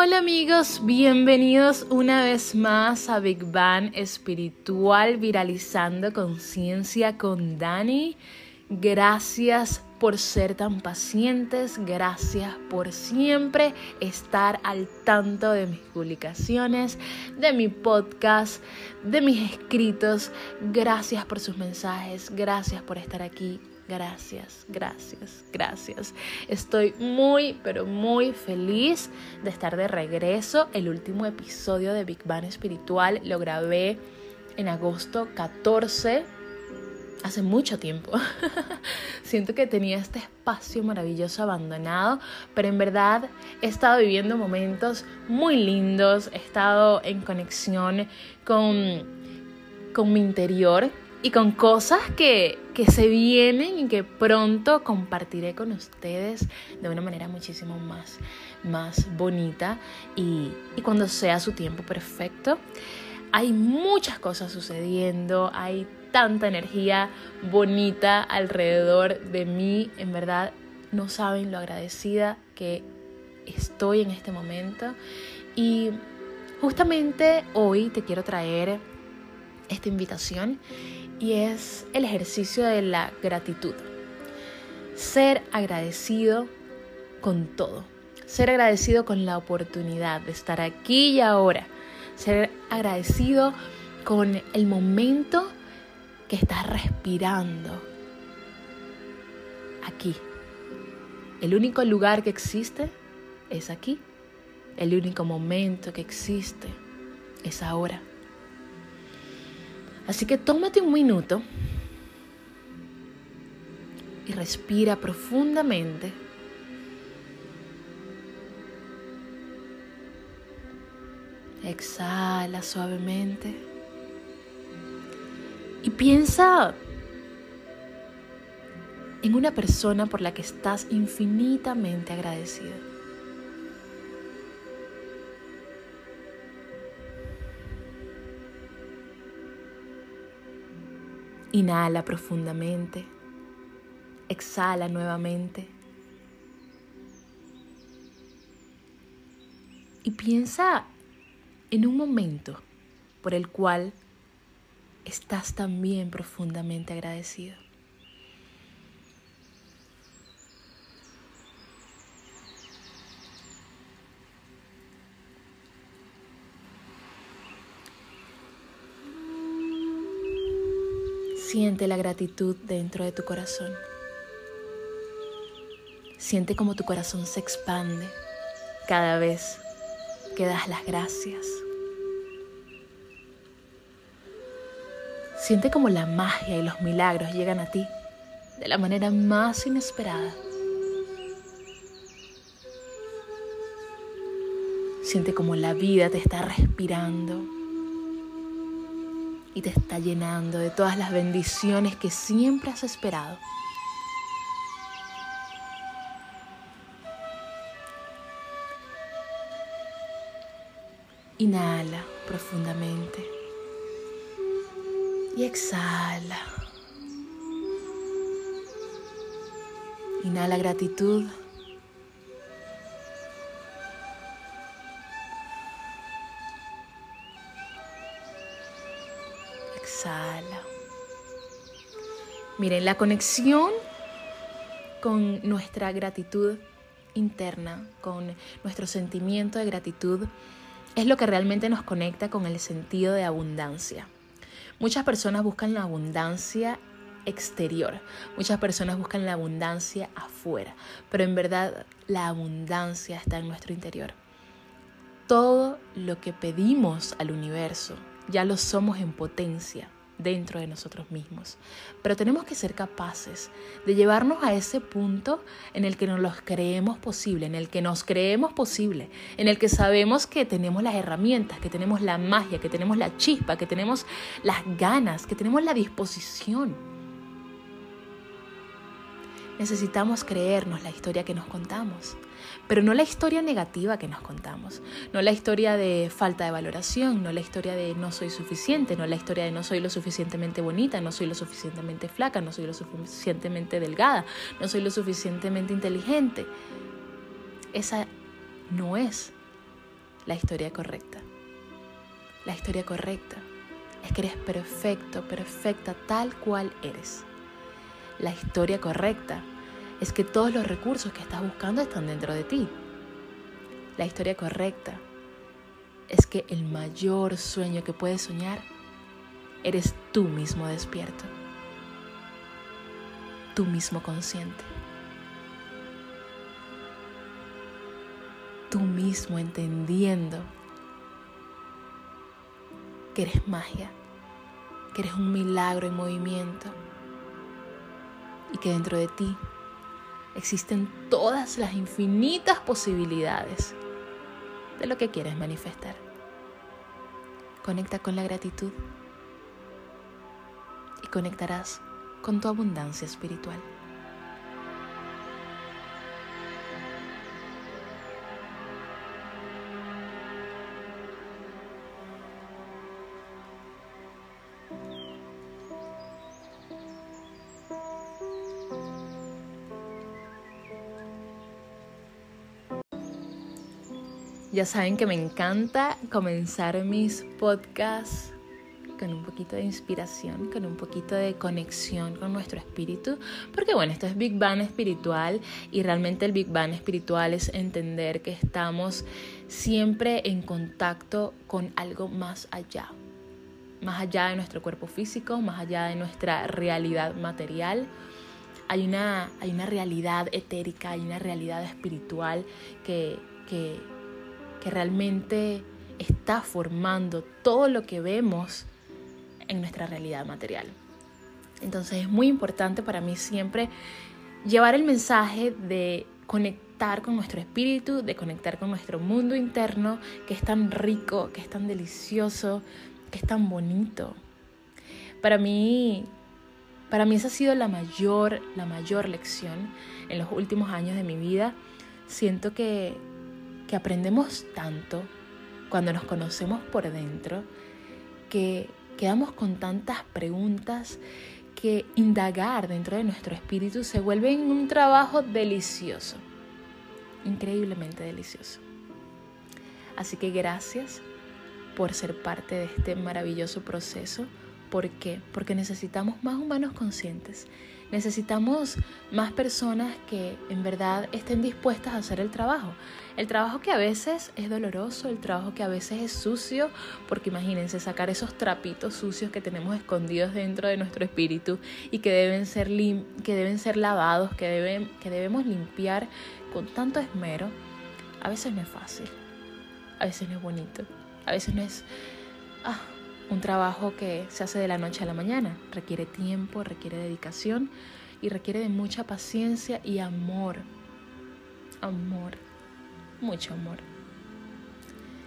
Hola amigos, bienvenidos una vez más a Big Bang Espiritual Viralizando Conciencia con Dani. Gracias por ser tan pacientes, gracias por siempre estar al tanto de mis publicaciones, de mi podcast, de mis escritos. Gracias por sus mensajes, gracias por estar aquí. Gracias, gracias, gracias. Estoy muy, pero muy feliz de estar de regreso. El último episodio de Big Bang Espiritual lo grabé en agosto 14 hace mucho tiempo. Siento que tenía este espacio maravilloso abandonado, pero en verdad he estado viviendo momentos muy lindos, he estado en conexión con, con mi interior y con cosas que, se vienen y que pronto compartiré con ustedes de una manera muchísimo más, más bonita y, y cuando sea su tiempo perfecto. Hay muchas cosas sucediendo, hay tanta energía bonita alrededor de mí, en verdad no saben lo agradecida que estoy en este momento y justamente hoy te quiero traer esta invitación y es el ejercicio de la gratitud. Ser agradecido con todo. Ser agradecido con la oportunidad de estar aquí y ahora. Ser agradecido con el momento que estás respirando. Aquí. El único lugar que existe es aquí. El único momento que existe es ahora. Así que tómate un minuto y respira profundamente. Exhala suavemente. Y piensa en una persona por la que estás infinitamente agradecido. Inhala profundamente. Exhala nuevamente. Y piensa en un momento por el cual estás también profundamente agradecido. Siente la gratitud dentro de tu corazón. Siente como tu corazón se expande cada vez que das las gracias. Siente como la magia y los milagros llegan a ti de la manera más inesperada. Siente como la vida te está respirando y te está llenando de todas las bendiciones que siempre has esperado. Inhala profundamente y exhala. Inhala gratitud. Miren, la conexión con nuestra gratitud interna, con nuestro sentimiento de gratitud, es lo que realmente nos conecta con el sentido de abundancia. Muchas personas buscan la abundancia exterior, muchas personas buscan la abundancia afuera, pero en verdad la abundancia está en nuestro interior. Todo lo que pedimos al universo, ya lo somos en potencia dentro de nosotros mismos. Pero tenemos que ser capaces de llevarnos a ese punto en el que nos los creemos posible, en el que nos creemos posible, en el que sabemos que tenemos las herramientas, que tenemos la magia, que tenemos la chispa, que tenemos las ganas, que tenemos la disposición. Necesitamos creernos la historia que nos contamos pero no la historia negativa que nos contamos, no la historia de falta de valoración, no la historia de no soy suficiente, no la historia de no soy lo suficientemente bonita, no soy lo suficientemente flaca, no soy lo suficientemente delgada, no soy lo suficientemente inteligente. Esa no es la historia correcta. La historia correcta es que eres perfecto, perfecta tal cual eres. La historia correcta es que todos los recursos que estás buscando están dentro de ti. La historia correcta es que el mayor sueño que puedes soñar eres tú mismo despierto, tú mismo consciente, tú mismo entendiendo que eres magia, que eres un milagro en movimiento y que dentro de ti existen todas las infinitas posibilidades de lo que quieres manifestar. Conecta con la gratitud y conectarás con tu abundancia espiritual. Ya saben que me encanta comenzar mis podcasts con un poquito de inspiración, con un poquito de conexión con nuestro espíritu, porque bueno, esto es Big Bang espiritual y realmente el Big Bang espiritual es entender que estamos siempre en contacto con algo más allá, más allá de nuestro cuerpo físico, más allá de nuestra realidad material. Hay una, hay una realidad etérica, hay una realidad espiritual que, que que realmente está formando todo lo que vemos en nuestra realidad material. Entonces es muy importante para mí siempre llevar el mensaje de conectar con nuestro espíritu, de conectar con nuestro mundo interno, que es tan rico, que es tan delicioso, que es tan bonito. Para mí, para mí esa ha sido la mayor, la mayor lección en los últimos años de mi vida. Siento que que aprendemos tanto cuando nos conocemos por dentro, que quedamos con tantas preguntas que indagar dentro de nuestro espíritu se vuelve un trabajo delicioso, increíblemente delicioso. Así que gracias por ser parte de este maravilloso proceso. ¿Por qué? Porque necesitamos más humanos conscientes Necesitamos más personas que en verdad estén dispuestas a hacer el trabajo. El trabajo que a veces es doloroso, el trabajo que a veces es sucio, porque imagínense sacar esos trapitos sucios que tenemos escondidos dentro de nuestro espíritu y que deben ser, que deben ser lavados, que, deben, que debemos limpiar con tanto esmero, a veces no es fácil, a veces no es bonito, a veces no es... Ah, un trabajo que se hace de la noche a la mañana. Requiere tiempo, requiere dedicación y requiere de mucha paciencia y amor. Amor, mucho amor.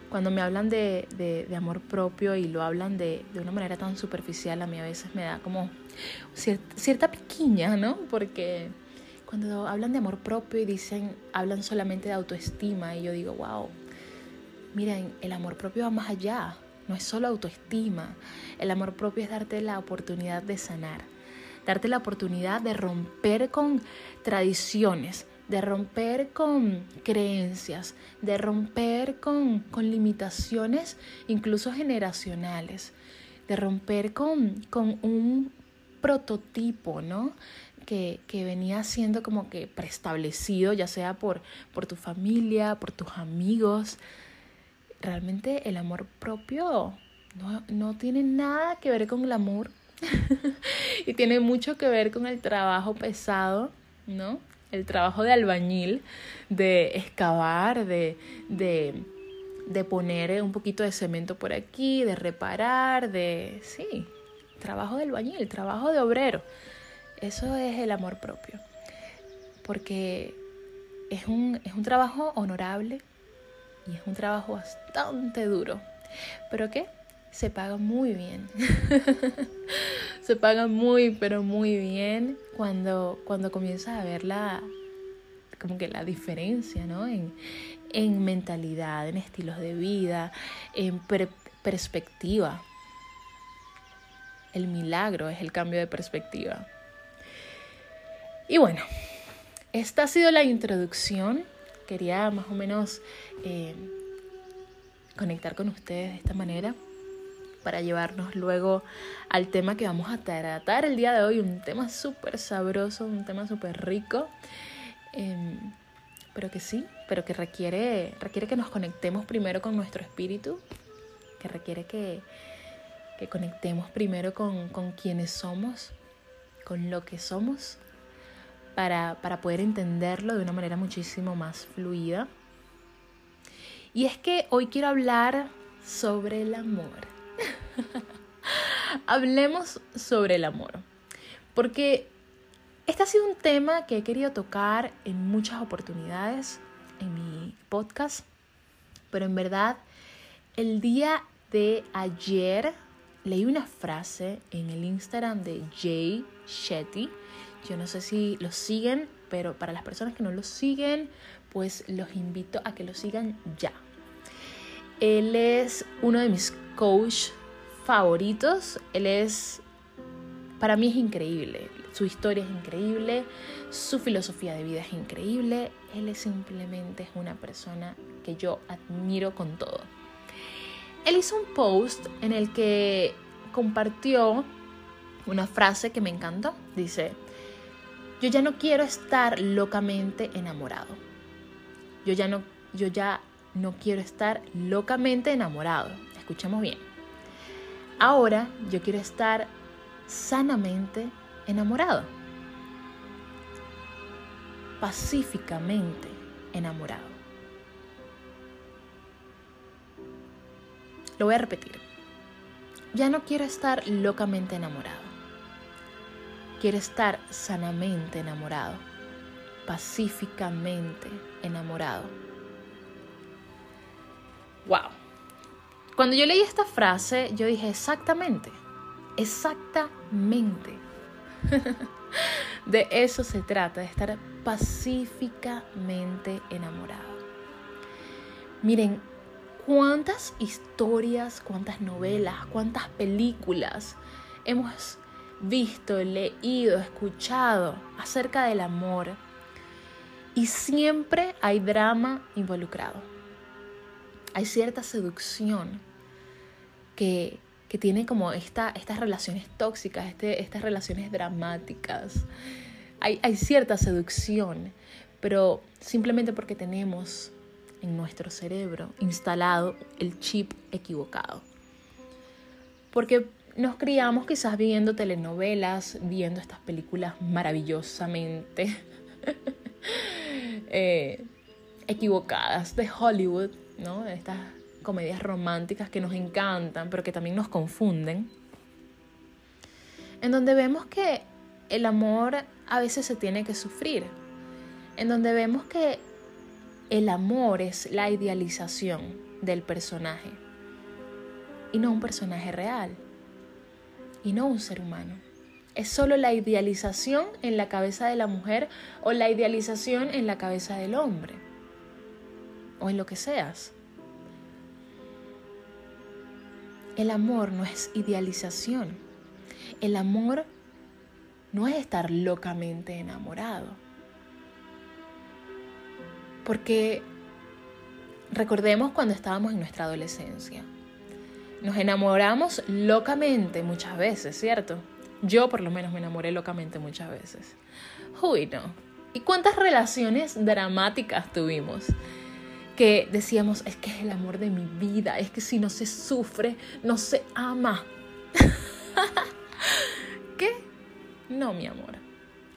Cuando me hablan de, amor propio y lo hablan de, una manera tan superficial, a mí a veces me da como cierta, piquiña, ¿no? Porque cuando hablan de amor propio y dicen, hablan solamente de autoestima y yo digo, wow, miren, el amor propio va más allá no es solo autoestima. El amor propio es darte la oportunidad de sanar, darte la oportunidad de romper con tradiciones, de romper con creencias, de romper con, con limitaciones incluso generacionales, de romper con, con un prototipo, ¿no? Que, que, venía siendo como que preestablecido, ya sea por, por tu familia, por tus amigos, realmente el amor propio no, tiene nada que ver con el amor y tiene mucho que ver con el trabajo pesado, ¿no? El trabajo de albañil, de excavar, de, de, de poner un poquito de cemento por aquí, de reparar, de... Sí, trabajo de albañil, trabajo de obrero. Eso es el amor propio. Porque es un, es un trabajo honorable, y es un trabajo bastante duro. ¿Pero qué? Se paga muy bien. se paga muy, pero muy bien cuando, cuando comienzas a ver la, como que la diferencia, ¿no? En, en mentalidad, en estilos de vida, en perspectiva. El milagro es el cambio de perspectiva. Y bueno, esta ha sido la introducción quería más o menos eh, conectar con ustedes de esta manera para llevarnos luego al tema que vamos a tratar el día de hoy, un tema súper sabroso, un tema súper rico, em, pero que sí, pero que requiere, requiere que nos conectemos primero con nuestro espíritu, que requiere que, que conectemos primero con, con quienes somos, con lo que somos, para, para poder entenderlo de una manera muchísimo más fluida. Y es que hoy quiero hablar sobre el amor. Hablemos sobre el amor. Porque este ha sido un tema que he querido tocar en muchas oportunidades en mi podcast. Pero en verdad, el día de ayer leí una frase en el Instagram de Jay Shetty. Yo no sé si lo siguen, pero para las personas que no lo siguen, pues los invito a que lo sigan ya. Él es uno de mis coach favoritos. Él es, para mí es increíble. Su historia es increíble, su filosofía de vida es increíble. Él es simplemente una persona que yo admiro con todo. Él hizo un post en el que compartió una frase que me encantó. Dice, yo ya no quiero estar locamente enamorado. Yo ya no, yo ya no quiero estar locamente enamorado. Escuchemos bien. Ahora yo quiero estar sanamente enamorado. Pacíficamente enamorado. Lo voy a repetir. Ya no quiero estar locamente enamorado. Quiero estar sanamente enamorado. Pacíficamente enamorado. Wow. Cuando yo leí esta frase, yo dije exactamente, exactamente. de eso se trata, de estar pacíficamente enamorado. Miren, cuántas historias, cuántas novelas, cuántas películas hemos visto, leído, escuchado acerca del amor. Y siempre hay drama involucrado. Hay cierta seducción que, tiene como esta, estas relaciones tóxicas, este, estas relaciones dramáticas. Hay, hay cierta seducción, pero simplemente porque tenemos en nuestro cerebro instalado el chip equivocado. Porque nos criamos quizás viendo telenovelas, viendo estas películas maravillosamente eh, equivocadas de Hollywood, ¿no? Estas comedias románticas que nos encantan, pero que también nos confunden, en donde vemos que el amor a veces se tiene que sufrir, en donde vemos que el amor es la idealización del personaje. Y no un personaje real y no un ser humano. Es solo la idealización en la cabeza de la mujer o la idealización en la cabeza del hombre o en lo que seas. El amor no es idealización. El amor no es estar locamente enamorado. Porque recordemos cuando estábamos en nuestra adolescencia. Nos enamoramos locamente muchas veces, ¿cierto? Yo por lo menos me enamoré locamente muchas veces. Uy, no. ¿Y cuántas relaciones dramáticas tuvimos? que decíamos, es que es el amor de mi vida, es que si no se sufre, no se ama. ¿Qué? No, mi amor,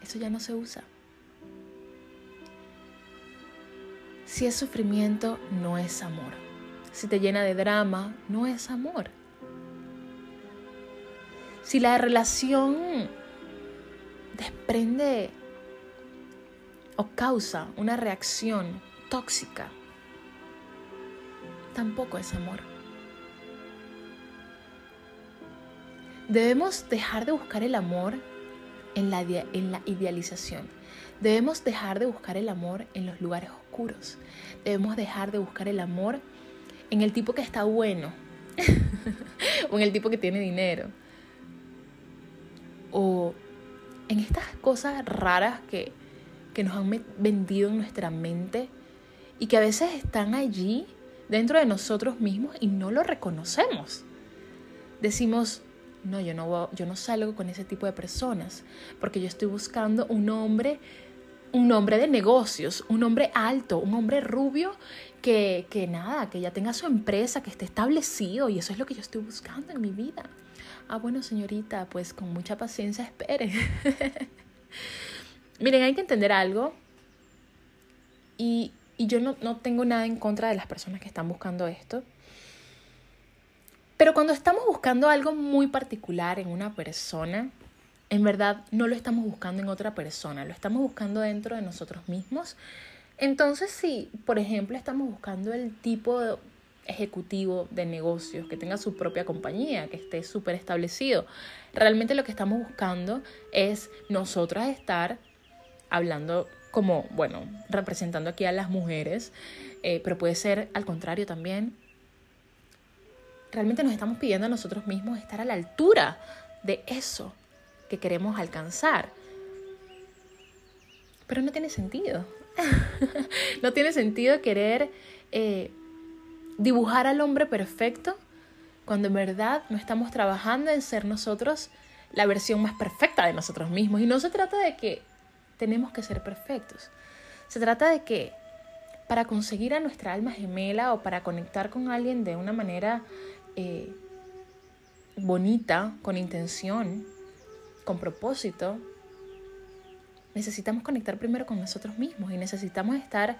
eso ya no se usa. Si es sufrimiento, no es amor. Si te llena de drama, no es amor. Si la relación desprende o causa una reacción tóxica, tampoco es amor. Debemos dejar de buscar el amor en la, idealización. Debemos dejar de buscar el amor en los lugares oscuros. Debemos dejar de buscar el amor en el tipo que está bueno o en el tipo que tiene dinero. O en estas cosas raras que, que nos han vendido en nuestra mente y que a veces están allí dentro de nosotros mismos y no lo reconocemos. Decimos, no, yo no, yo no salgo con ese tipo de personas porque yo estoy buscando un hombre, un hombre de negocios, un hombre alto, un hombre rubio que, que nada, que ya tenga su empresa, que esté establecido y eso es lo que yo estoy buscando en mi vida. Ah, bueno, señorita, pues con mucha paciencia espere. Miren, hay que entender algo y, y yo no, no tengo nada en contra de las personas que están buscando esto. Pero cuando estamos buscando algo muy particular en una persona, en verdad no lo estamos buscando en otra persona, lo estamos buscando dentro de nosotros mismos. Entonces, si, por ejemplo, estamos buscando el tipo de ejecutivo de negocios, que tenga su propia compañía, que esté súper establecido, realmente lo que estamos buscando es nosotras estar hablando como, bueno, representando aquí a las mujeres, eh, pero puede ser al contrario también. Realmente nos estamos pidiendo a nosotros mismos estar a la altura de eso que queremos alcanzar. Pero no tiene sentido. no tiene sentido querer eh, dibujar al hombre perfecto cuando en verdad no estamos trabajando en ser nosotros la versión más perfecta de nosotros mismos. Y no se trata de que tenemos que ser perfectos. Se trata de que para conseguir a nuestra alma gemela o para conectar con alguien de una manera eh, bonita, con intención, con propósito, necesitamos conectar primero con nosotros mismos y necesitamos estar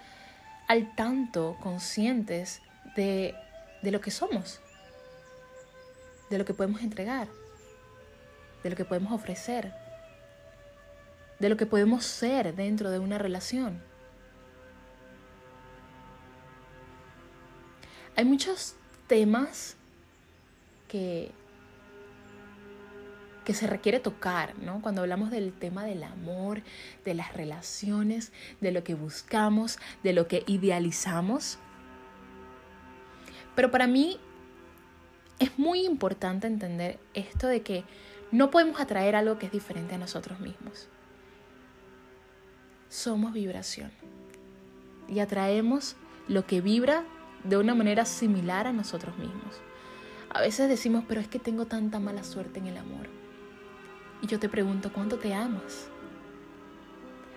al tanto, conscientes de, de lo que somos, de lo que podemos entregar, de lo que podemos ofrecer, de lo que podemos ser dentro de una relación. Hay muchos temas que, que se requiere tocar, ¿no? Cuando hablamos del tema del amor, de las relaciones, de lo que buscamos, de lo que idealizamos. Pero para mí es muy importante entender esto de que no podemos atraer algo que es diferente a nosotros mismos. Somos vibración y atraemos lo que vibra de una manera similar a nosotros mismos. A veces decimos, pero es que tengo tanta mala suerte en el amor. Y yo te pregunto, ¿cuánto te amas?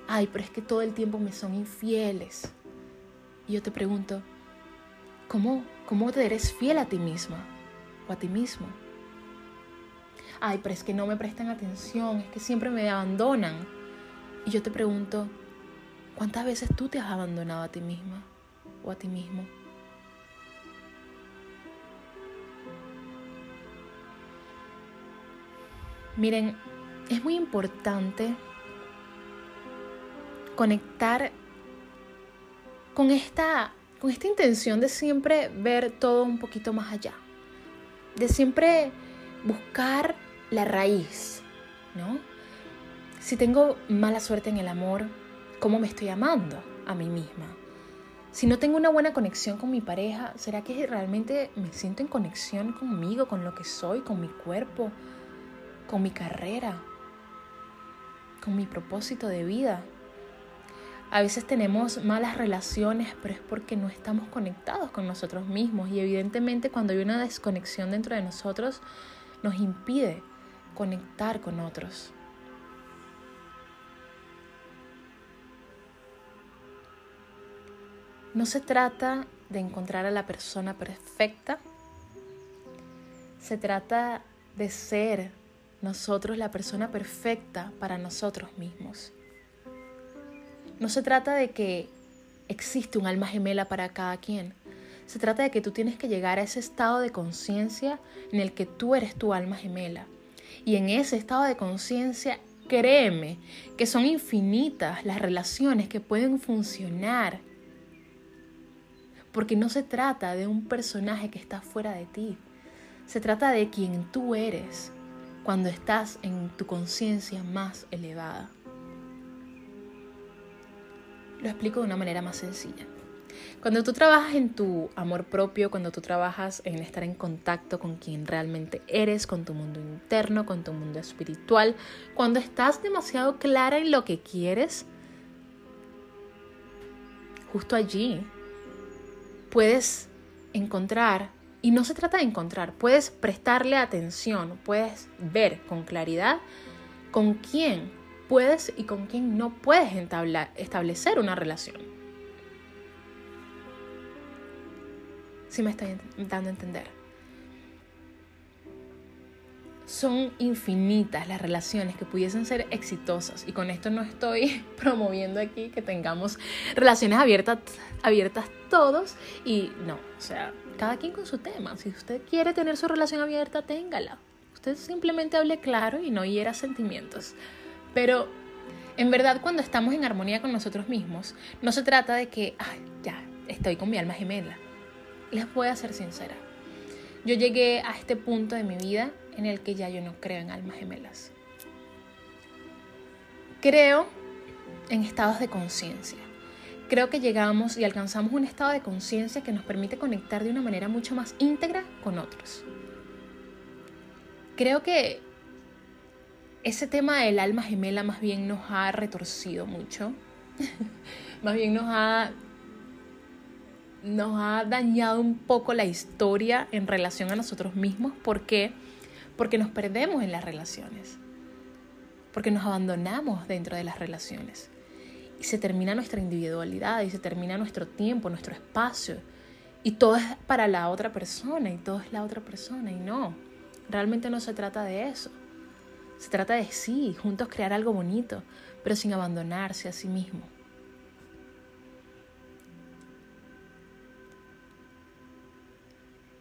Ay, pero es que todo el tiempo me son infieles. Y yo te pregunto, ¿cómo ¿Cómo te eres fiel a ti misma o a ti mismo? Ay, pero es que no me prestan atención, es que siempre me abandonan. Y yo te pregunto, ¿cuántas veces tú te has abandonado a ti misma o a ti mismo? Miren, es muy importante conectar con esta con esta intención de siempre ver todo un poquito más allá, de siempre buscar la raíz, ¿no? Si tengo mala suerte en el amor, ¿cómo me estoy amando a mí misma? Si no tengo una buena conexión con mi pareja, ¿será que realmente me siento en conexión conmigo, con lo que soy, con mi cuerpo, con mi carrera, mi propósito de vida? A veces tenemos malas relaciones, pero es porque no estamos conectados con nosotros mismos y evidentemente cuando hay una desconexión dentro de nosotros nos impide conectar con otros. No se trata de encontrar a la persona perfecta, se trata de ser nosotros la persona perfecta para nosotros mismos. No se trata de que existe un alma gemela para cada quien. Se trata de que tú tienes que llegar a ese estado de conciencia en el que tú eres tu alma gemela. Y en ese estado de conciencia, créeme que son infinitas las relaciones que pueden funcionar. Porque no se trata de un personaje que está fuera de ti. Se trata de quien tú eres cuando estás en tu conciencia más elevada. Lo explico de una manera más sencilla. Cuando tú trabajas en tu amor propio, cuando tú trabajas en estar en contacto con quien realmente eres, con tu mundo interno, con tu mundo espiritual, cuando estás demasiado clara en lo que quieres, justo allí puedes encontrar, y no se trata de encontrar, puedes prestarle atención, puedes ver con claridad con quién puedes y con quién no puedes establecer una relación. Si me estoy dando a entender. Son infinitas las relaciones que pudiesen ser exitosas y con esto no estoy promoviendo aquí que tengamos relaciones abiertas, abiertas todos y no, o sea, cada quien con su tema. Si usted quiere tener su relación abierta, téngala. Usted simplemente hable claro y no hiera sentimientos. Pero en verdad cuando estamos en armonía con nosotros mismos, no se trata de que, ay, ya, estoy con mi alma gemela. Les voy a ser sincera. Yo llegué a este punto de mi vida en el que ya yo no creo en almas gemelas. Creo en estados de conciencia. Creo que llegamos y alcanzamos un estado de conciencia que nos permite conectar de una manera mucho más íntegra con otros. Creo que ese tema del alma gemela más bien nos ha retorcido mucho. más bien nos ha nos ha dañado un poco la historia en relación a nosotros mismos. ¿Por qué? Porque nos perdemos en las relaciones. Porque nos abandonamos dentro de las relaciones. Y se termina nuestra individualidad y se termina nuestro tiempo, nuestro espacio. Y todo es para la otra persona y todo es la otra persona. Y no, realmente no se trata de eso. Se trata de sí, juntos crear algo bonito, pero sin abandonarse a sí mismo.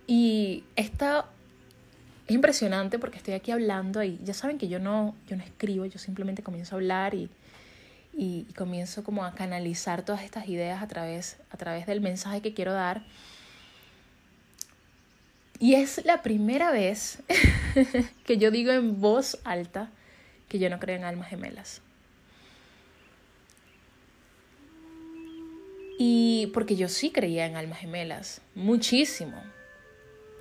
Y esta es impresionante porque estoy aquí hablando y ya saben que yo no, yo no escribo, yo simplemente comienzo a hablar y, y, comienzo como a canalizar todas estas ideas a través, a través del mensaje que quiero dar. Y es la primera vez que yo digo en voz alta que yo no creo en almas gemelas. Y porque yo sí creía en almas gemelas, muchísimo.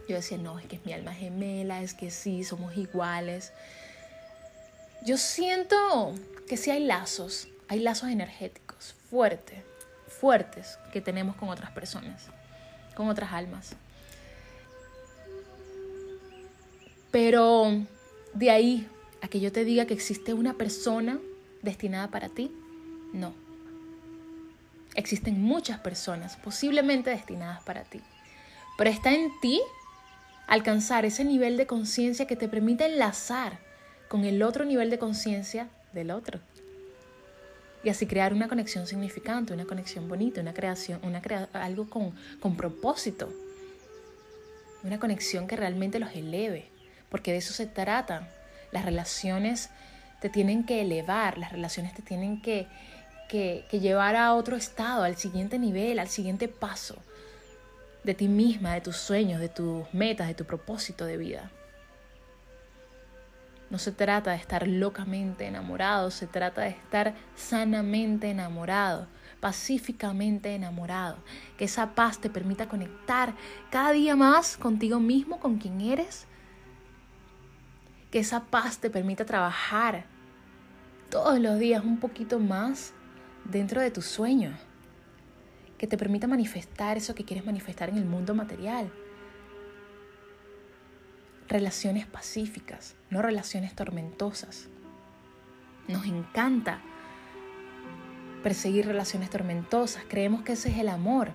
Yo decía, no, es que es mi alma gemela, es que sí, somos iguales. Yo siento que sí hay lazos, hay lazos energéticos fuertes, fuertes que tenemos con otras personas, con otras almas. Pero de ahí a que yo te diga que existe una persona destinada para ti, no. Existen muchas personas posiblemente destinadas para ti. Pero está en ti alcanzar ese nivel de conciencia que te permite enlazar con el otro nivel de conciencia del otro. Y así crear una conexión significante, una conexión bonita, una creación, una algo con, con propósito. Una conexión que realmente los eleve porque de eso se trata. Las relaciones te tienen que elevar, las relaciones te tienen que, que, llevar a otro estado, al siguiente nivel, al siguiente paso de ti misma, de tus sueños, de tus metas, de tu propósito de vida. No se trata de estar locamente enamorado, se trata de estar sanamente enamorado, pacíficamente enamorado. Que esa paz te permita conectar cada día más contigo mismo, con quien eres que esa paz te permita trabajar todos los días un poquito más dentro de tus sueños, que te permita manifestar eso que quieres manifestar en el mundo material. Relaciones pacíficas, no relaciones tormentosas. Nos encanta perseguir relaciones tormentosas, creemos que ese es el amor.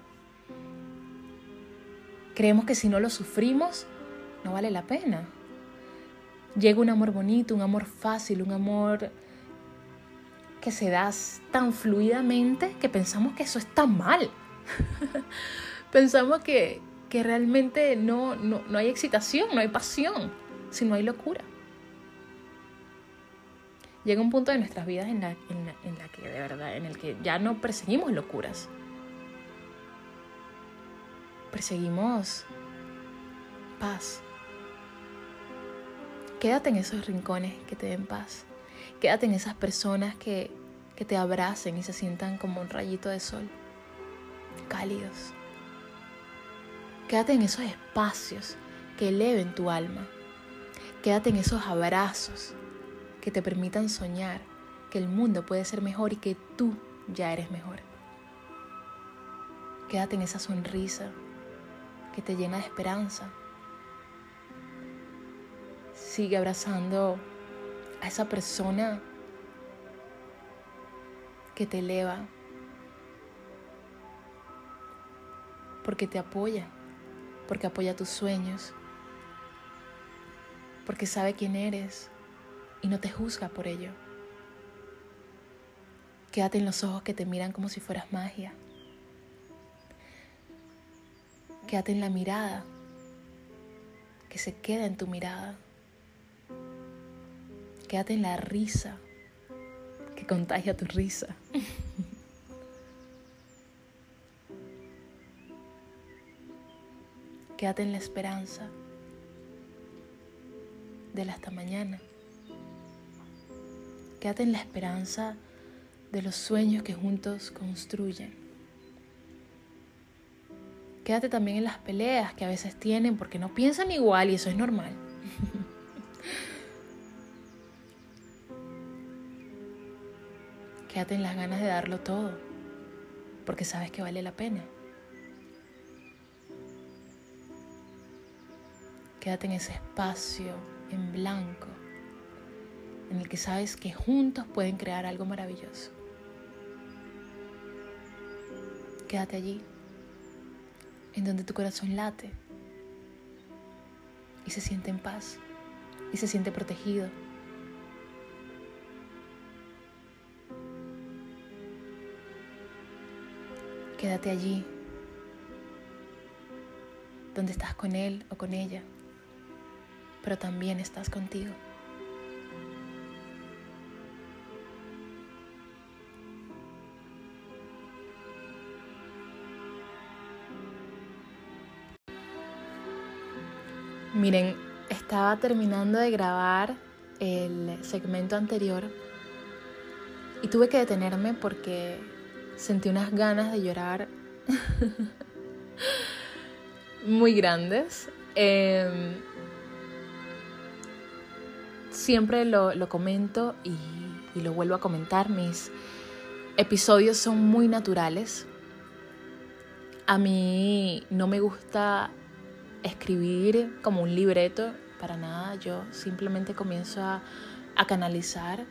Creemos que si no lo sufrimos, no vale la pena llega un amor bonito, un amor fácil, un amor que se da tan fluidamente que pensamos que eso está mal. pensamos que, realmente no, no, hay excitación, no hay pasión, sino hay locura. Llega un punto de nuestras vidas en la, en la que de verdad, en el que ya no perseguimos locuras. Perseguimos paz, Quédate en esos rincones que te den paz. Quédate en esas personas que, que te abracen y se sientan como un rayito de sol, cálidos. Quédate en esos espacios que eleven tu alma. Quédate en esos abrazos que te permitan soñar que el mundo puede ser mejor y que tú ya eres mejor. Quédate en esa sonrisa que te llena de esperanza. Sigue abrazando a esa persona que te eleva, porque te apoya, porque apoya tus sueños, porque sabe quién eres y no te juzga por ello. Quédate en los ojos que te miran como si fueras magia. Quédate en la mirada, que se queda en tu mirada. Quédate en la risa, que contagia tu risa. Quédate en la esperanza de la hasta mañana. Quédate en la esperanza de los sueños que juntos construyen. Quédate también en las peleas que a veces tienen porque no piensan igual y eso es normal. Quédate en las ganas de darlo todo porque sabes que vale la pena. Quédate en ese espacio en blanco en el que sabes que juntos pueden crear algo maravilloso. Quédate allí, en donde tu corazón late y se siente en paz y se siente protegido. Quédate allí, donde estás con él o con ella, pero también estás contigo. Miren, estaba terminando de grabar el segmento anterior y tuve que detenerme porque sentí unas ganas de llorar muy grandes. Em, siempre lo, comento y, y lo vuelvo a comentar. Mis episodios son muy naturales. A mí no me gusta escribir como un libreto, para nada, yo simplemente comienzo a, canalizar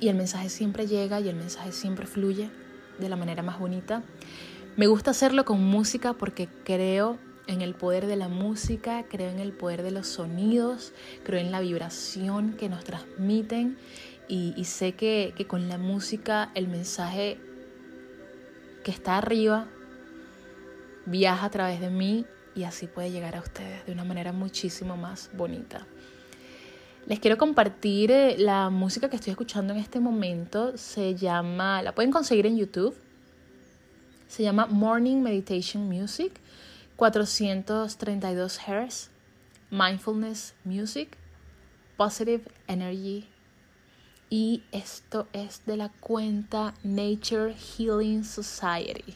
y el mensaje siempre llega y el mensaje siempre fluye de la manera más bonita. Me gusta hacerlo con música porque creo en el poder de la música, creo en el poder de los sonidos, creo en la vibración que nos transmiten y, sé que, que, con la música el mensaje que está arriba viaja a través de mí y así puede llegar a ustedes de una manera muchísimo más bonita. Les quiero compartir eh, la música que estoy escuchando en este momento. Se llama, la pueden conseguir en YouTube. Se llama Morning Meditation Music, 432 Hz, Mindfulness Music, Positive Energy. Y esto es de la cuenta Nature Healing Society.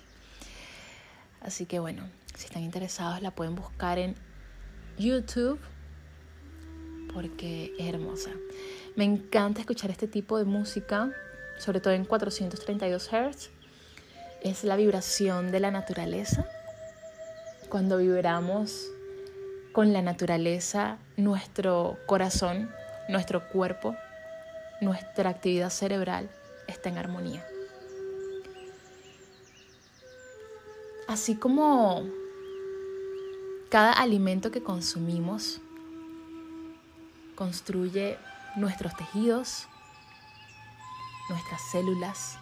Así que bueno, si están interesados la pueden buscar en YouTube porque es hermosa. Me encanta escuchar este tipo de música, sobre todo en 432 Hz. Es la vibración de la naturaleza. Cuando vibramos con la naturaleza, nuestro corazón, nuestro cuerpo, nuestra actividad cerebral está en armonía. Así como cada alimento que consumimos construye nuestros tejidos, nuestras células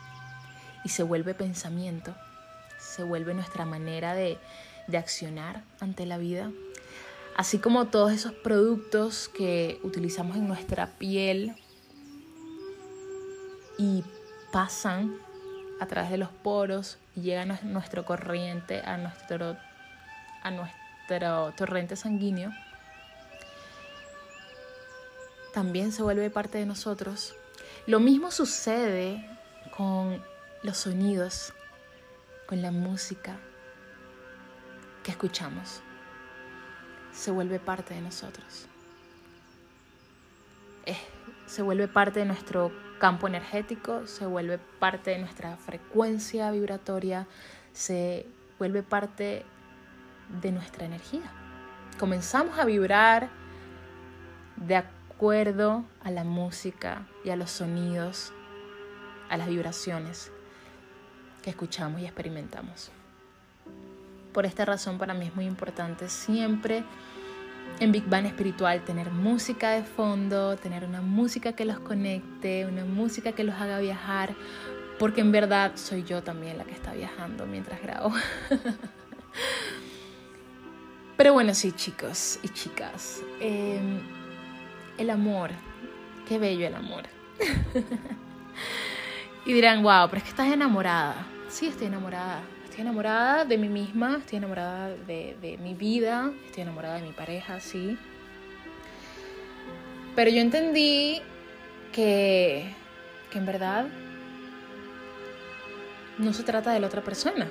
y se vuelve pensamiento, se vuelve nuestra manera de, accionar ante la vida. Así como todos esos productos que utilizamos en nuestra piel y pasan a través de los poros y llegan a nuestro corriente, a nuestro, a nuestro torrente sanguíneo, también se vuelve parte de nosotros. Lo mismo sucede con los sonidos, con la música que escuchamos. Se vuelve parte de nosotros. se vuelve parte de nuestro campo energético, se vuelve parte de nuestra frecuencia vibratoria, se vuelve parte de nuestra energía. Comenzamos a vibrar de acuerdo a la música y a los sonidos, a las vibraciones que escuchamos y experimentamos. Por esta razón para mí es muy importante siempre en Big Bang espiritual tener música de fondo, tener una música que los conecte, una música que los haga viajar, porque en verdad soy yo también la que está viajando mientras grabo. Pero bueno, sí, chicos y chicas, em, el amor, qué bello el amor. y dirán, wow, pero es que estás enamorada. Sí, estoy enamorada. Estoy enamorada de mí misma, estoy enamorada de, de mi vida, estoy enamorada de mi pareja, sí. Pero yo entendí que, que en verdad no se trata de la otra persona.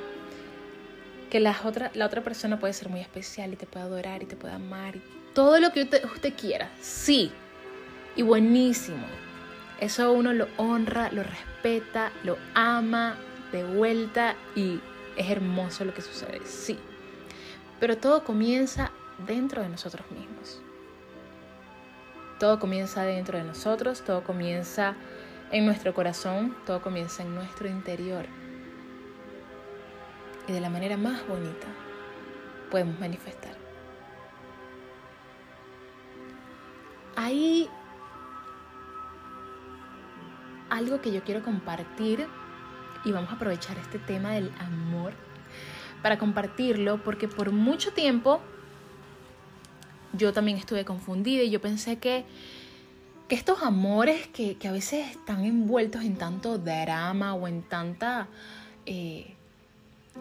Que la otra, la otra persona puede ser muy especial y te puede adorar y te puede amar. Todo lo que usted, usted quiera, sí. Y buenísimo. Eso uno lo honra, lo respeta, lo ama de vuelta y es hermoso lo que sucede, sí. Pero todo comienza dentro de nosotros mismos. Todo comienza dentro de nosotros, todo comienza en nuestro corazón, todo comienza en nuestro interior. Y de la manera más bonita podemos manifestar. Hay algo que yo quiero compartir y vamos a aprovechar este tema del amor para compartirlo porque por mucho tiempo yo también estuve confundida y yo pensé que, que estos amores que, que, a veces están envueltos en tanto drama o en tanta, eh,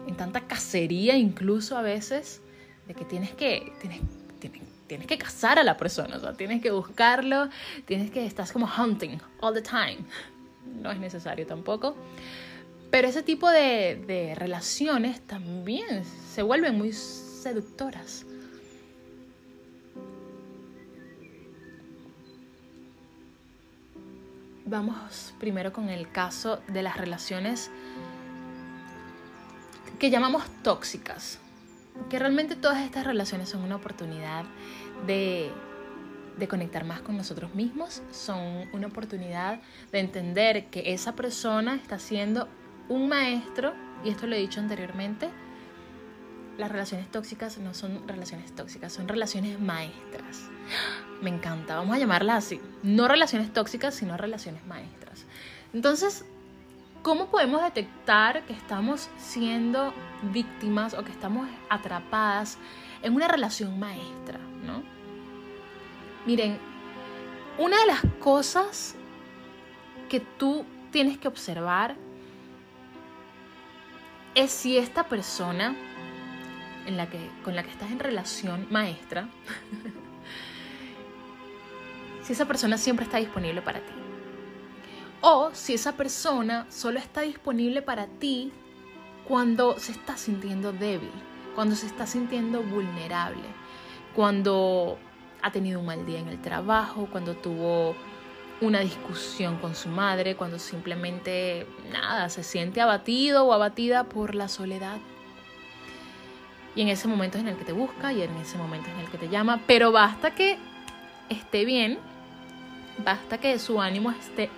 en tanta cacería incluso a veces, de que tienes que, tienes, tienes, tienes que cazar a la persona, o sea, tienes que buscarlo, tienes que, estás como hunting all the time. No es necesario tampoco. Pero ese tipo de, relaciones también se vuelven muy seductoras. Vamos primero con el caso de las relaciones que llamamos tóxicas. Que realmente todas estas relaciones son una oportunidad de, de conectar más con nosotros mismos, son una oportunidad de entender que esa persona está haciendo un maestro, y esto lo he dicho anteriormente, las relaciones tóxicas no son relaciones tóxicas, son relaciones maestras. Me encanta, vamos a llamarlas así. No relaciones tóxicas, sino relaciones maestras. Entonces, ¿cómo podemos detectar que estamos siendo víctimas o que estamos atrapadas en una relación maestra? ¿no? Miren, una de las cosas que tú tienes que observar es si esta persona en la que, con la que estás en relación maestra, si esa persona siempre está disponible para ti. O si esa persona solo está disponible para ti cuando se está sintiendo débil, cuando se está sintiendo vulnerable, cuando ha tenido un mal día en el trabajo, cuando tuvo una discusión con su madre, cuando simplemente nada, se siente abatido o abatida por la soledad. Y en ese momento es en el que te busca y en ese momento es en el que te llama, pero basta que esté bien, basta que su ánimo esté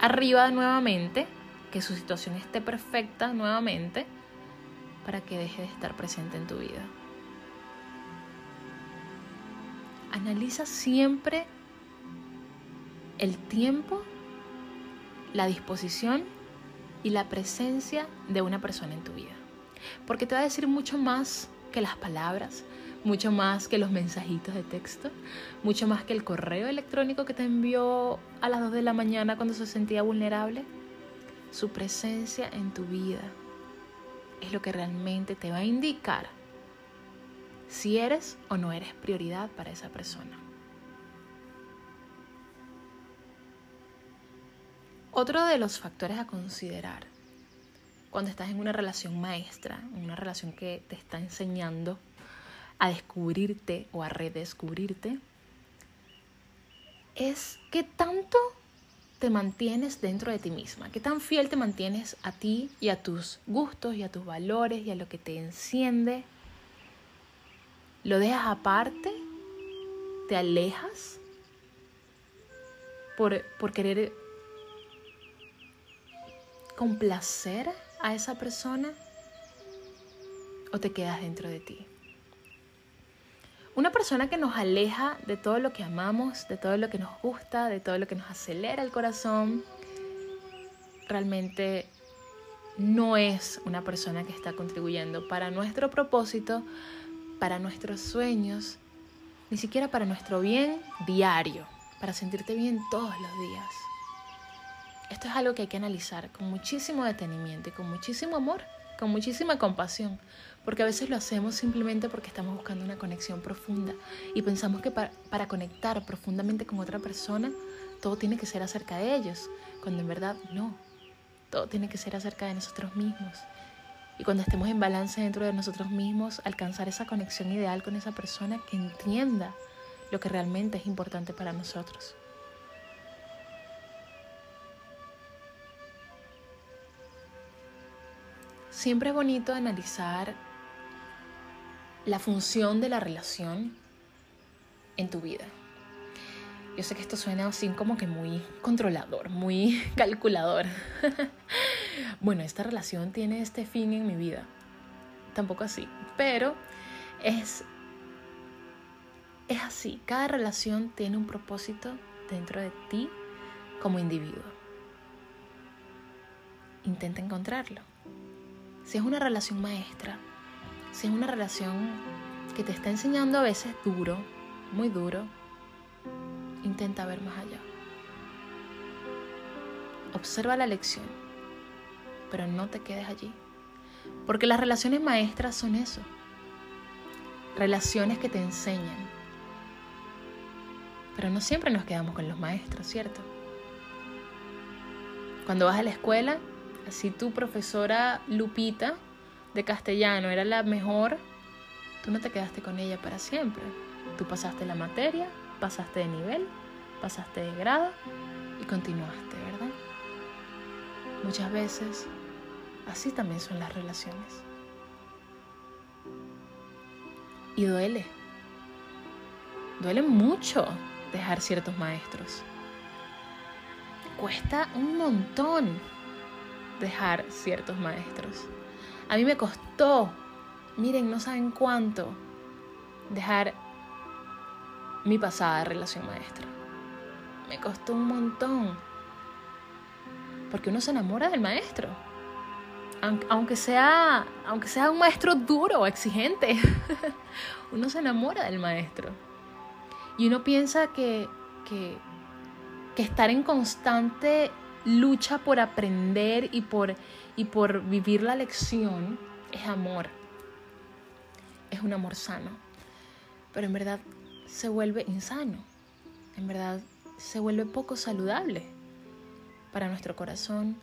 arriba nuevamente, que su situación esté perfecta nuevamente, para que deje de estar presente en tu vida. Analiza siempre el tiempo, la disposición y la presencia de una persona en tu vida. Porque te va a decir mucho más que las palabras, mucho más que los mensajitos de texto, mucho más que el correo electrónico que te envió a las 2 de la mañana cuando se sentía vulnerable. Su presencia en tu vida es lo que realmente te va a indicar si eres o no eres prioridad para esa persona. Otro de los factores a considerar cuando estás en una relación maestra, en una relación que te está enseñando a descubrirte o a redescubrirte, es qué tanto te mantienes dentro de ti misma, qué tan fiel te mantienes a ti y a tus gustos y a tus valores y a lo que te enciende. Lo dejas aparte, te alejas por, por querer complacer a esa persona o te quedas dentro de ti. Una persona que nos aleja de todo lo que amamos, de todo lo que nos gusta, de todo lo que nos acelera el corazón, realmente no es una persona que está contribuyendo para nuestro propósito, para nuestros sueños, ni siquiera para nuestro bien diario, para sentirte bien todos los días. Esto es algo que hay que analizar con muchísimo detenimiento y con muchísimo amor, con muchísima compasión, porque a veces lo hacemos simplemente porque estamos buscando una conexión profunda y pensamos que para, conectar profundamente con otra persona, todo tiene que ser acerca de ellos, cuando en verdad no, todo tiene que ser acerca de nosotros mismos. Y cuando estemos en balance dentro de nosotros mismos, alcanzar esa conexión ideal con esa persona que entienda lo que realmente es importante para nosotros. Siempre es bonito analizar la función de la relación en tu vida. Yo sé que esto suena así como que muy controlador, muy calculador. bueno, esta relación tiene este fin en mi vida. Tampoco así, pero es es así, cada relación tiene un propósito dentro de ti como individuo. Intenta encontrarlo. Si es una relación maestra, si es una relación que te está enseñando a veces duro, muy duro, intenta ver más allá. Observa la lección, pero no te quedes allí. Porque las relaciones maestras son eso. Relaciones que te enseñan. Pero no siempre nos quedamos con los maestros, ¿cierto? Cuando vas a la escuela, así tu profesora Lupita de castellano era la mejor, tú no te quedaste con ella para siempre. Tú pasaste la materia, pasaste de nivel, pasaste de grado y continuaste, ¿verdad? Muchas veces así también son las relaciones. Y duele. Duele mucho dejar ciertos maestros. Cuesta un montón dejar ciertos maestros. A mí me costó, miren, no saben cuánto, dejar mi pasada relación maestra. Me costó un montón. Porque uno se enamora del maestro. Aunque sea, aunque sea un maestro duro, exigente, uno se enamora del maestro. Y uno piensa que, que, que estar en constante lucha por aprender y por, y por vivir la lección es amor. Es un amor sano. Pero en verdad se vuelve insano. En verdad se vuelve poco saludable para nuestro corazón,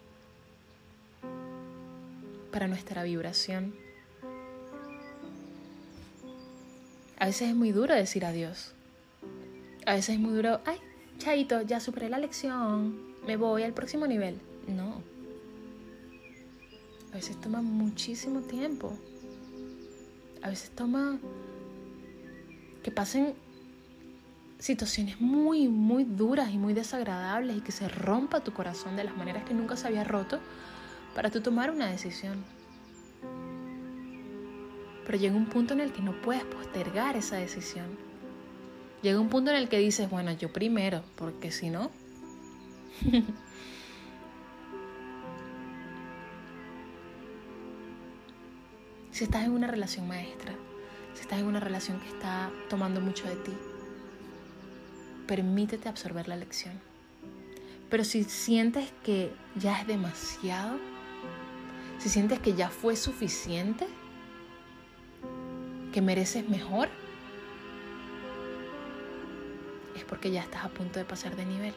para nuestra vibración. A veces es muy duro decir adiós. A veces es muy duro, ay, chaito, ya superé la lección, me voy al próximo nivel. No. A veces toma muchísimo tiempo. A veces toma que pasen situaciones muy, muy duras y muy desagradables y que se rompa tu corazón de las maneras que nunca se había roto para tú tomar una decisión. Pero llega un punto en el que no puedes postergar esa decisión. Llega un punto en el que dices, bueno, yo primero, porque si no... si estás en una relación maestra, si estás en una relación que está tomando mucho de ti, permítete absorber la lección. Pero si sientes que ya es demasiado, si sientes que ya fue suficiente, que mereces mejor, es porque ya estás a punto de pasar de nivel.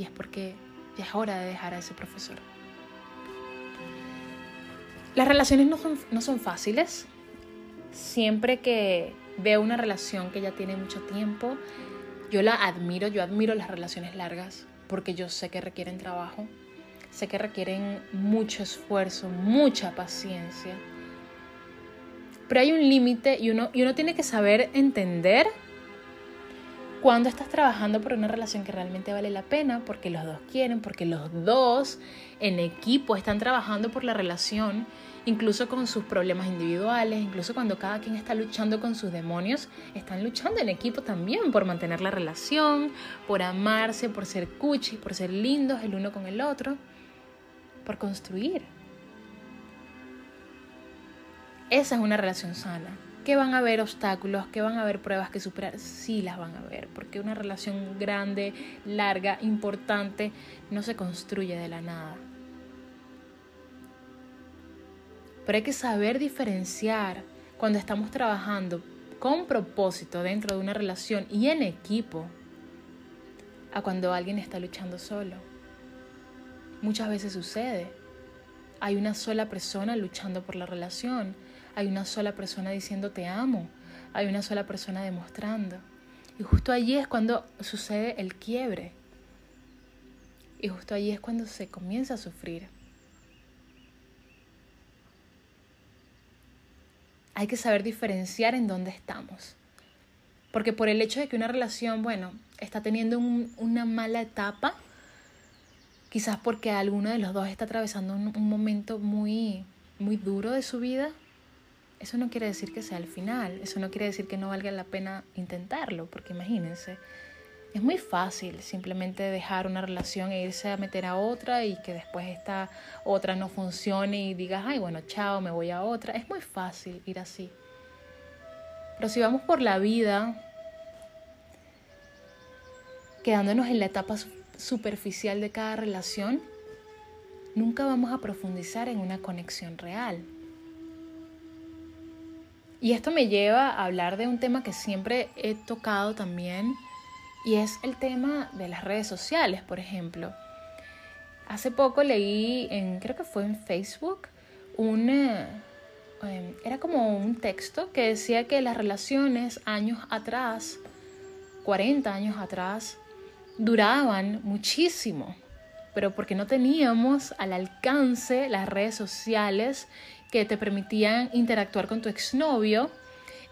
Y es porque ya es hora de dejar a ese profesor. Las relaciones no son, no son fáciles. Siempre que veo una relación que ya tiene mucho tiempo, yo la admiro, yo admiro las relaciones largas porque yo sé que requieren trabajo, sé que requieren mucho esfuerzo, mucha paciencia, Pero hay un límite y uno, y uno tiene que saber entender cuando estás trabajando por una relación que realmente vale la pena, porque los dos quieren, porque los dos en equipo están trabajando por la relación, incluso con sus problemas individuales, incluso cuando cada quien está luchando con sus demonios, están luchando en equipo también por mantener la relación, por amarse, por ser cuchis, por ser lindos el uno con el otro, por construir. Esa es una relación sana. ¿Que van a haber obstáculos? ¿Que van a haber pruebas que superar? Sí las van a haber, porque una relación grande, larga, importante, no se construye de la nada. Pero hay que saber diferenciar cuando estamos trabajando con propósito dentro de una relación y en equipo a cuando alguien está luchando solo. Muchas veces sucede. Hay una sola persona luchando por la relación hay una sola persona diciendo te amo, hay una sola persona demostrando. Y justo allí es cuando sucede el quiebre. Y justo allí es cuando se comienza a sufrir. Hay que saber diferenciar en dónde estamos. Porque por el hecho de que una relación, bueno, está teniendo una mala etapa, quizás porque alguno de los dos está atravesando un, un momento muy, muy duro de su vida, eso no quiere decir que sea el final, eso no quiere decir que no valga la pena intentarlo, porque imagínense, es muy fácil simplemente dejar una relación e irse a meter a otra y que después esta otra no funcione y digas, ay, bueno, chao, me voy a otra. Es muy fácil ir así. Pero si vamos por la vida quedándonos en la etapa superficial de cada relación, nunca vamos a profundizar en una conexión real. Y esto me lleva a hablar de un tema que siempre he tocado también, y es el tema de las redes sociales, por ejemplo. Hace poco leí, en, creo que fue en Facebook, un, eh, em, era como un texto que decía que las relaciones años atrás, 40 años atrás, duraban muchísimo, pero porque no teníamos al alcance las redes sociales que te permitían interactuar con tu exnovio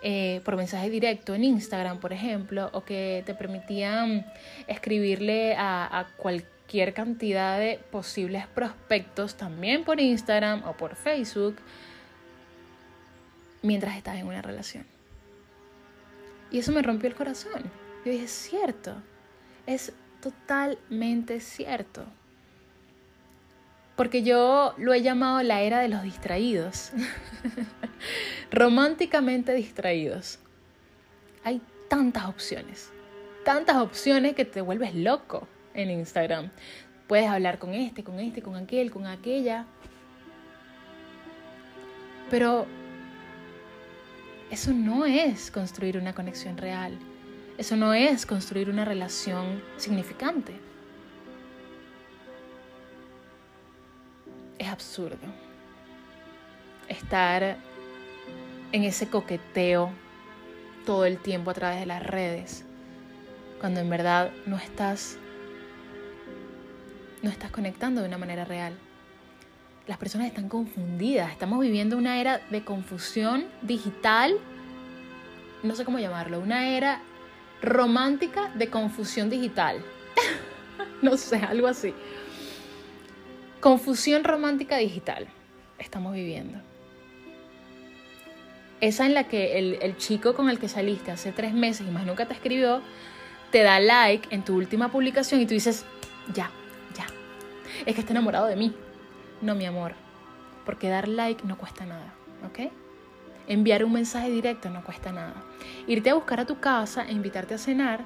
eh, por mensaje directo en Instagram, por ejemplo, o que te permitían escribirle a, a cualquier cantidad de posibles prospectos también por Instagram o por Facebook mientras estás en una relación. Y eso me rompió el corazón. Yo dije, es cierto, es totalmente cierto porque yo lo he llamado la era de los distraídos, románticamente distraídos. Hay tantas opciones, tantas opciones que te vuelves loco en Instagram. Puedes hablar con este, con este, con aquel, con aquella. Pero eso no es construir una conexión real. Eso no es construir una relación significante. Es absurdo. Estar en ese coqueteo todo el tiempo a través de las redes, cuando en verdad no estás no estás conectando de una manera real. Las personas están confundidas, estamos viviendo una era de confusión digital, no sé cómo llamarlo, una era romántica de confusión digital. no sé, algo así. Confusión romántica digital estamos viviendo. Esa en la que el, chico con el que saliste hace tres meses y más nunca te escribió, te da like en tu última publicación y tú dices, ya, ya, es que está enamorado de mí. No, mi amor, porque dar like no cuesta nada, ¿ok? Enviar un mensaje directo no cuesta nada. Irte a buscar a tu casa e invitarte a cenar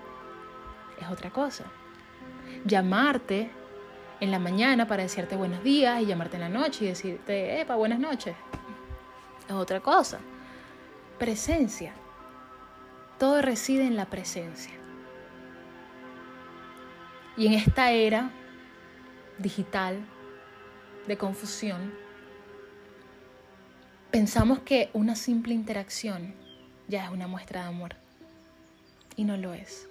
es otra cosa. Llamarte en la mañana para decirte buenos días y llamarte en la noche y decirte, epa, buenas noches. Es otra cosa. Presencia. Todo reside en la presencia. Y en esta era digital de confusión, pensamos que una simple interacción ya es una muestra de amor. Y no lo es.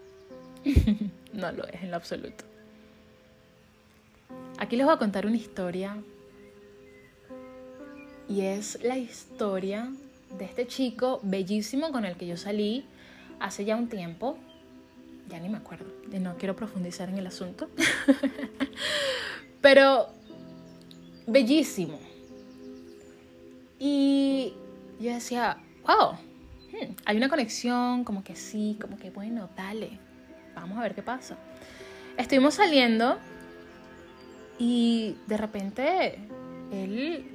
no lo es en lo absoluto. Aquí les voy a contar una historia y es la historia de este chico bellísimo con el que yo salí hace ya un tiempo. Ya ni me acuerdo, no quiero profundizar en el asunto. Pero bellísimo. Y yo decía, wow, hmm, hay una conexión, como que sí, como que bueno, dale, vamos a ver qué pasa. Estuvimos saliendo y de repente él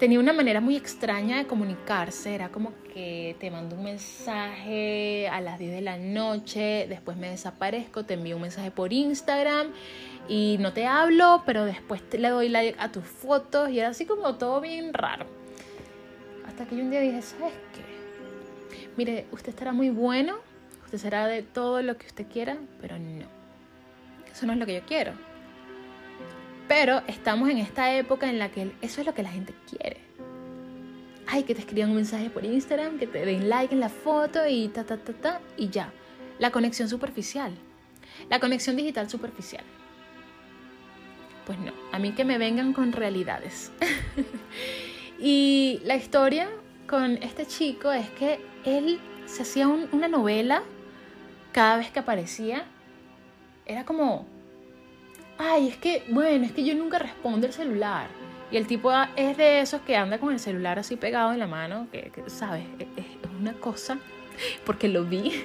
tenía una manera muy extraña de comunicarse, era como que te mando un mensaje a las 10 de la noche, después me desaparezco, te envío un mensaje por Instagram y no te hablo, pero después le doy like a tus fotos y era así como todo bien raro. Hasta que yo un día dije, ¿sabes qué? Mire, usted estará muy bueno, usted será de todo lo que usted quiera, pero no. Eso no es lo que yo quiero. Pero estamos en esta época en la que eso es lo que la gente quiere. Ay, que te escriban un mensaje por Instagram, que te den like en la foto y ta, ta, ta, ta, y ya. La conexión superficial. La conexión digital superficial. Pues no, a mí que me vengan con realidades. y la historia con este chico es que él se hacía una novela cada vez que aparecía. Era como, ay, es que, bueno, es que yo nunca respondo el celular. Y el tipo es de esos que anda con el celular así pegado en la mano, que, ¿sabes? Es, es una cosa, porque lo vi.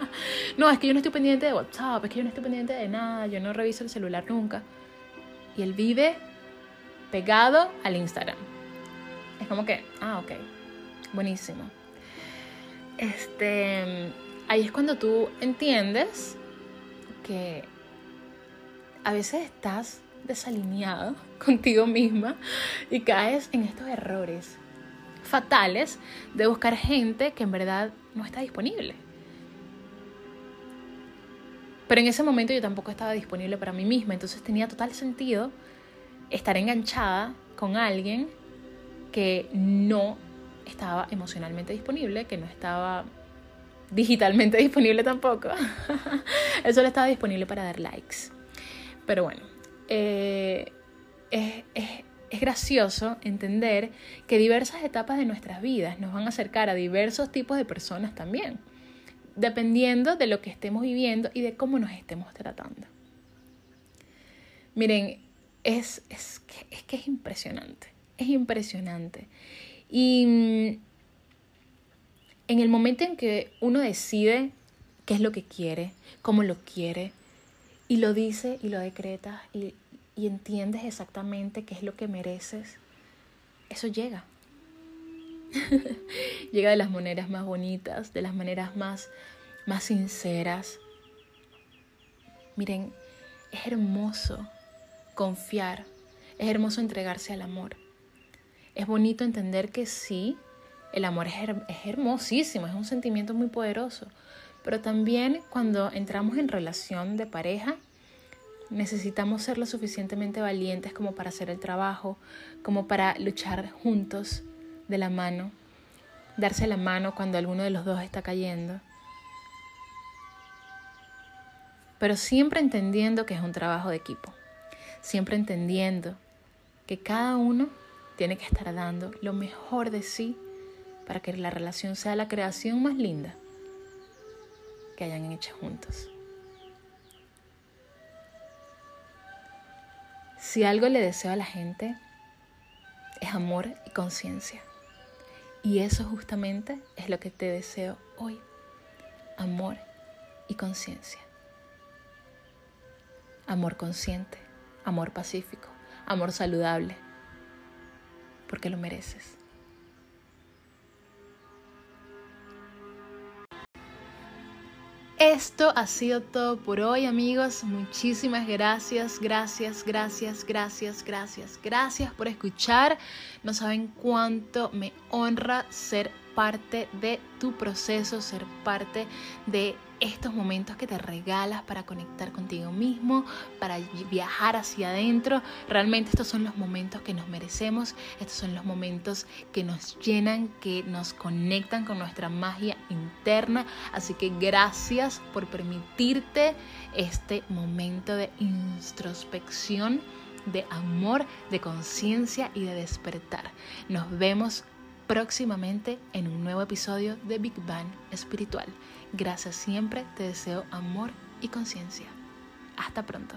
no, es que yo no estoy pendiente de WhatsApp, es que yo no estoy pendiente de nada, yo no reviso el celular nunca. Y él vive pegado al Instagram. Es como que, ah, ok, buenísimo. Este, ahí es cuando tú entiendes que a veces estás desalineado contigo misma y caes en estos errores fatales de buscar gente que en verdad no está disponible. Pero en ese momento yo tampoco estaba disponible para mí misma, entonces tenía total sentido estar enganchada con alguien que no estaba emocionalmente disponible, que no estaba digitalmente disponible tampoco. Él solo estaba disponible para dar likes. Pero bueno, eh, es, es gracioso entender que diversas etapas de nuestras vidas nos van a acercar a diversos tipos de personas también, dependiendo de lo que estemos viviendo y de cómo nos estemos tratando. Miren, es, es, es que es impresionante, es impresionante. Y mm, en el momento en que uno decide qué es lo que quiere, cómo lo quiere, y lo dice y lo decretas y, entiendes exactamente qué es lo que mereces, eso llega. llega de las maneras más bonitas, de las maneras más, más sinceras. Miren, es hermoso confiar, es hermoso entregarse al amor. Es bonito entender que sí, el amor es, es hermosísimo, es un sentimiento muy poderoso, pero también cuando entramos en relación de pareja, necesitamos ser lo suficientemente valientes como para hacer el trabajo, como para luchar juntos de la mano, darse la mano cuando alguno de los dos está cayendo. Pero siempre entendiendo que es un trabajo de equipo, siempre entendiendo que cada uno tiene que estar dando lo mejor de sí para que la relación sea la creación más linda que hayan hecho juntos. Si algo le deseo a la gente, es amor y conciencia. Y eso justamente es lo que te deseo hoy. Amor y conciencia. Amor consciente, amor pacífico, amor saludable, porque lo mereces. Esto ha sido todo por hoy amigos. Muchísimas gracias, gracias, gracias, gracias, gracias, gracias por escuchar. No saben cuánto me honra ser parte de tu proceso, ser parte de estos momentos que te regalas para conectar contigo mismo, para viajar hacia adentro. Realmente estos son los momentos que nos merecemos, estos son los momentos que nos llenan, que nos conectan con nuestra magia interna. Así que gracias por permitirte este momento de introspección, de amor, de conciencia y de despertar. Nos vemos próximamente en un nuevo episodio de Big Bang Espiritual. Gracias siempre, te deseo amor y conciencia. Hasta pronto.